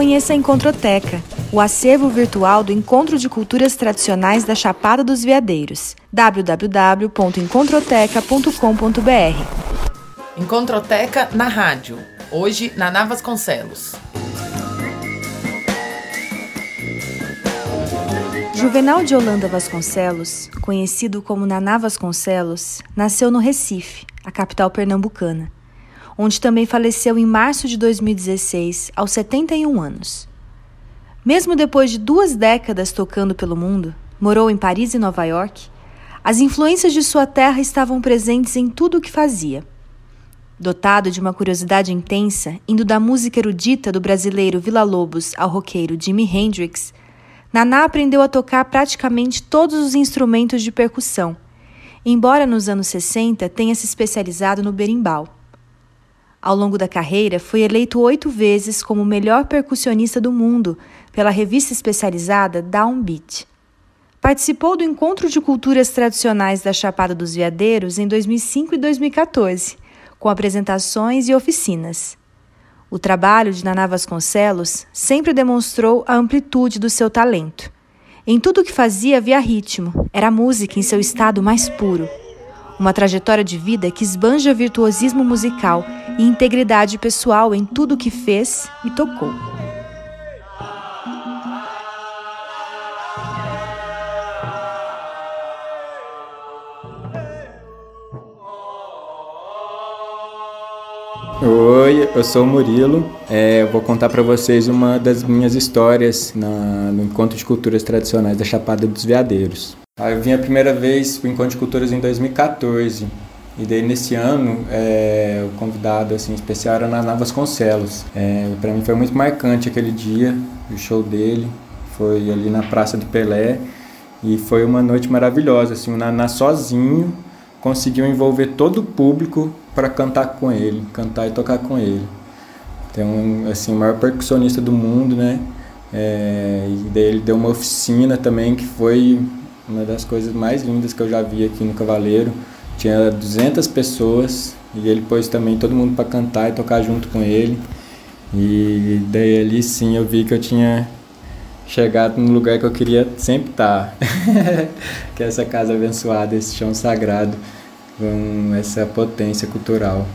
conheça a Encontroteca, o acervo virtual do Encontro de Culturas Tradicionais da Chapada dos Veadeiros. www.encontroteca.com.br Encontroteca na rádio. Hoje na Navas Concelos. Juvenal de Holanda Vasconcelos, conhecido como Naná Vasconcelos, nasceu no Recife, a capital pernambucana, onde também faleceu em março de 2016, aos 71 anos. Mesmo depois de duas décadas tocando pelo mundo, morou em Paris e Nova York, as influências de sua terra estavam presentes em tudo o que fazia. Dotado de uma curiosidade intensa, indo da música erudita do brasileiro Vila Lobos ao roqueiro Jimi Hendrix, Naná aprendeu a tocar praticamente todos os instrumentos de percussão, embora nos anos 60 tenha se especializado no berimbau. Ao longo da carreira, foi eleito oito vezes como o melhor percussionista do mundo pela revista especializada Downbeat. Participou do Encontro de Culturas Tradicionais da Chapada dos Veadeiros em 2005 e 2014, com apresentações e oficinas. O trabalho de Naná Vasconcelos sempre demonstrou a amplitude do seu talento. Em tudo o que fazia havia ritmo, era música em seu estado mais puro. Uma trajetória de vida que esbanja virtuosismo musical e integridade pessoal em tudo que fez e tocou. Oi, eu sou o Murilo. É, vou contar para vocês uma das minhas histórias na, no Encontro de Culturas Tradicionais da Chapada dos Veadeiros. Eu vim a primeira vez para o Encontro de Culturas em 2014. E daí nesse ano, é, o convidado assim, especial era Naná Vasconcelos. É, para mim foi muito marcante aquele dia, o show dele. Foi ali na Praça do Pelé. E foi uma noite maravilhosa. Assim, o Naná sozinho conseguiu envolver todo o público para cantar com ele, cantar e tocar com ele. Então, assim, o maior percussionista do mundo, né? É, e daí ele deu uma oficina também que foi uma das coisas mais lindas que eu já vi aqui no Cavaleiro. Tinha 200 pessoas e ele pôs também todo mundo para cantar e tocar junto com ele. E daí ali sim eu vi que eu tinha chegado no lugar que eu queria sempre estar, que é essa casa abençoada, esse chão sagrado com essa potência cultural.